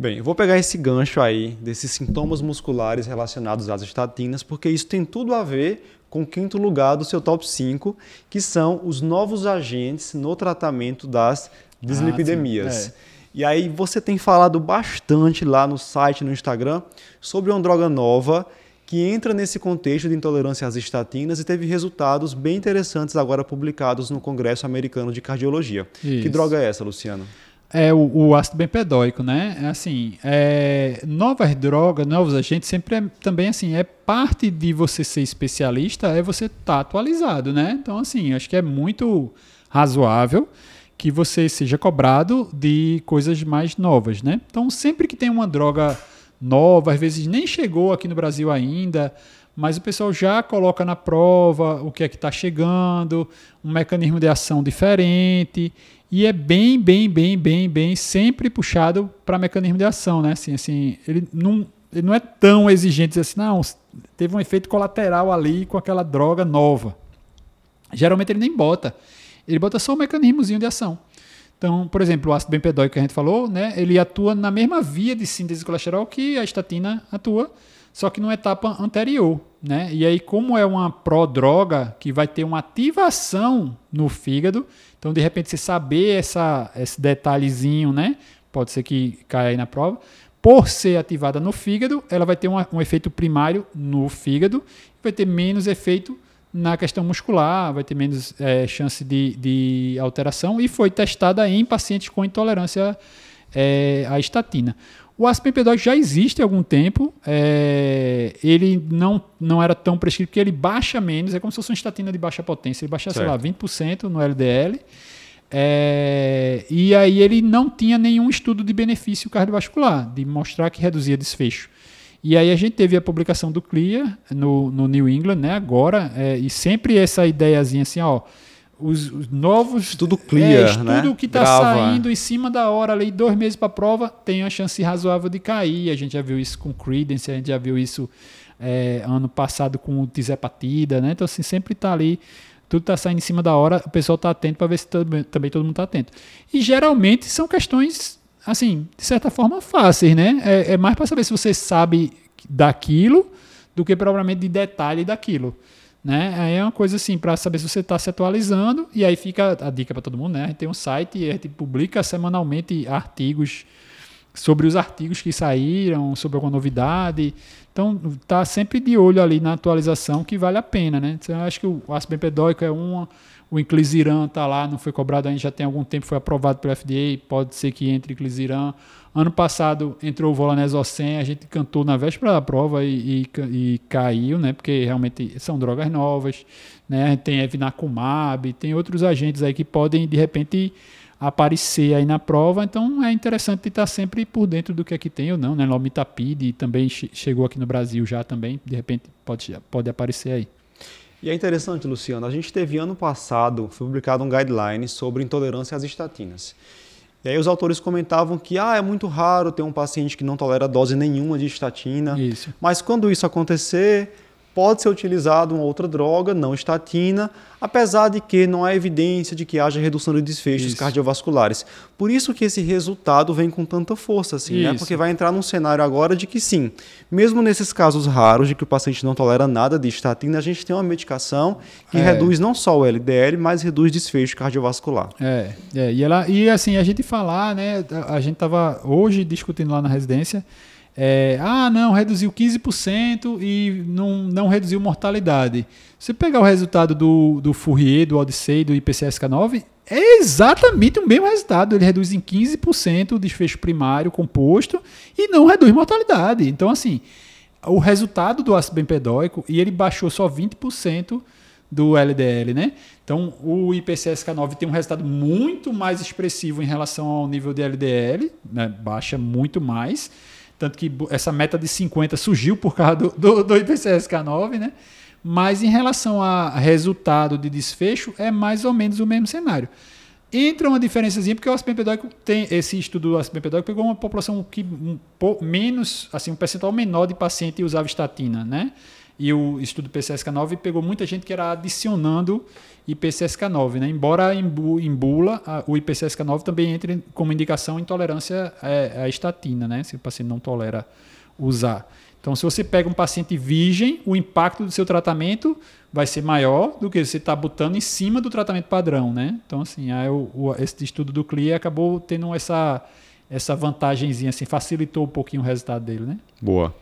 Bem, eu vou pegar esse gancho aí desses sintomas musculares relacionados às estatinas, porque isso tem tudo a ver com o quinto lugar do seu top 5, que são os novos agentes no tratamento das dislipidemias. Ah, é. E aí você tem falado bastante lá no site, no Instagram, sobre uma droga nova que entra nesse contexto de intolerância às estatinas e teve resultados bem interessantes agora publicados no Congresso Americano de Cardiologia. Isso. Que droga é essa, Luciano? É o, o ácido bempedóico, né? É assim, é, novas drogas, novos agentes, sempre é, também assim, é parte de você ser especialista, é você estar tá atualizado, né? Então, assim, acho que é muito razoável que você seja cobrado de coisas mais novas, né? Então, sempre que tem uma droga nova, às vezes nem chegou aqui no Brasil ainda, mas o pessoal já coloca na prova o que é que está chegando, um mecanismo de ação diferente, e é bem, bem, bem, bem, bem sempre puxado para mecanismo de ação, né? Assim, assim, ele não, ele não é tão exigente assim, não, teve um efeito colateral ali com aquela droga nova. Geralmente ele nem bota, ele bota só o mecanismozinho de ação. Então, por exemplo, o ácido bempedóico que a gente falou, né, ele atua na mesma via de síntese de colesterol que a estatina atua, só que numa etapa anterior. Né? E aí, como é uma prodroga que vai ter uma ativação no fígado, então de repente você saber essa, esse detalhezinho, né? Pode ser que caia aí na prova. Por ser ativada no fígado, ela vai ter um, um efeito primário no fígado, vai ter menos efeito na questão muscular, vai ter menos é, chance de, de alteração e foi testada em pacientes com intolerância é, à estatina. O ácido já existe há algum tempo, é, ele não, não era tão prescrito porque ele baixa menos, é como se fosse uma estatina de baixa potência, ele baixa, certo. sei lá, 20% no LDL, é, e aí ele não tinha nenhum estudo de benefício cardiovascular, de mostrar que reduzia desfecho. E aí a gente teve a publicação do CLIA no, no New England, né, agora, é, e sempre essa ideiazinha assim, ó, os, os novos... Tudo clear, é, estudo né? que está saindo em cima da hora, ali, dois meses para a prova, tem uma chance razoável de cair. A gente já viu isso com Credence, a gente já viu isso é, ano passado com o Tizepatida, né? Então, assim, sempre está ali tudo está saindo em cima da hora, o pessoal está atento para ver se também, também todo mundo está atento. E geralmente são questões assim, de certa forma, fáceis, né? É, é mais para saber se você sabe daquilo do que provavelmente de detalhe daquilo. Né? Aí é uma coisa assim, para saber se você está se atualizando, e aí fica a dica para todo mundo, né? A gente tem um site e a gente publica semanalmente artigos sobre os artigos que saíram, sobre alguma novidade. Então, tá sempre de olho ali na atualização que vale a pena, né? Então, eu acho que o ácido bempedóico é uma, o inclisiran está lá, não foi cobrado ainda, já tem algum tempo, foi aprovado pelo FDA, pode ser que entre inclisiran. Ano passado entrou o Volanesocen, a gente cantou na véspera da prova e, e, e, caiu, né? Porque realmente são drogas novas, né? Tem Evinacumab, tem outros agentes aí que podem, de repente, aparecer aí na prova, então é interessante estar sempre por dentro do que aqui é tem ou não, né? Lomitapid também chegou aqui no Brasil já também, de repente pode, pode aparecer aí. E é interessante, Luciano, a gente teve ano passado, foi publicado um guideline sobre intolerância às estatinas. E aí os autores comentavam que ah, é muito raro ter um paciente que não tolera dose nenhuma de estatina. Isso. Mas quando isso acontecer, pode ser utilizado uma outra droga, não estatina, apesar de que não há evidência de que haja redução de desfechos isso. cardiovasculares. Por isso que esse resultado vem com tanta força, assim, né? Porque vai entrar num cenário agora de que sim, mesmo nesses casos raros de que o paciente não tolera nada de estatina, a gente tem uma medicação que é. reduz não só o LDL, mas reduz desfecho cardiovascular. É, é, e ela e assim a gente falar, né? A gente estava hoje discutindo lá na residência é, ah, não, reduziu 15% e não, não reduziu mortalidade. Se pegar o resultado do, do Fourier, do Odyssey, do IPCSK9, é exatamente o mesmo resultado. Ele reduz em 15% o desfecho primário composto e não reduz mortalidade. Então, assim, o resultado do ácido bempedóico, e ele baixou só 20% do LDL, né? Então, o IPCSK9 tem um resultado muito mais expressivo em relação ao nível de LDL, né? baixa muito mais. Tanto que essa meta de 50 surgiu por causa do, do, do IPCSK9, né? Mas em relação a resultado de desfecho, é mais ou menos o mesmo cenário. Entra uma diferençazinha, porque o ácido tem esse estudo do ácido pegou uma população que um, menos, assim, um percentual menor de paciente usava estatina, né? E o estudo PCSK9 pegou muita gente que era adicionando IPCSK9, né? Embora em, em bula o IPCSK9 também entre como indicação intolerância à, estatina, né? Se o paciente não tolera usar. Então, se você pega um paciente virgem, o impacto do seu tratamento vai ser maior do que você está botando em cima do tratamento padrão, né? Então, assim, aí o, o, esse estudo do CLIA acabou tendo essa, essa vantagemzinha, assim, facilitou um pouquinho o resultado dele, né? Boa.